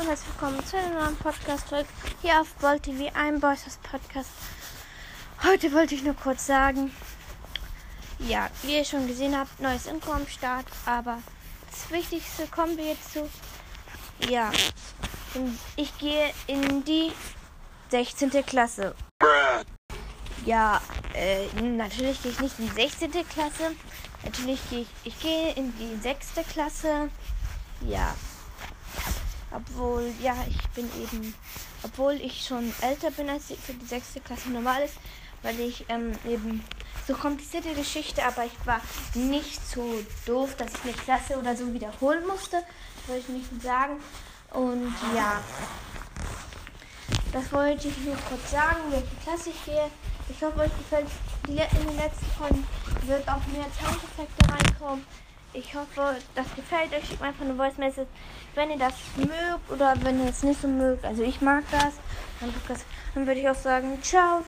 und herzlich willkommen zu einer neuen Podcast-Folge hier auf Bolt TV, ein Boys Podcast. Heute wollte ich nur kurz sagen, ja, wie ihr schon gesehen habt, neues Intro am Start, aber das Wichtigste kommen wir jetzt zu. Ja, ich gehe in die 16. Klasse. Ja, äh, natürlich gehe ich nicht in die 16. Klasse. Natürlich gehe ich, ich gehe in die 6. Klasse. Ja, obwohl, ja, ich bin eben, obwohl ich schon älter bin als für die sechste Klasse normal ist, weil ich ähm, eben so komplizierte Geschichte, aber ich war nicht so doof, dass ich eine Klasse oder so wiederholen musste. Wollte ich nicht sagen. Und ja, das wollte ich nur kurz sagen, welche Klasse ich gehe. Ich hoffe, euch gefällt die in den letzten Folgen wird auch mehr Soundeffekte reinkommen. Ich hoffe, das gefällt euch. Schickt mir einfach eine Voice Message, wenn ihr das mögt oder wenn ihr es nicht so mögt. Also ich mag das. Dann würde ich auch sagen, ciao.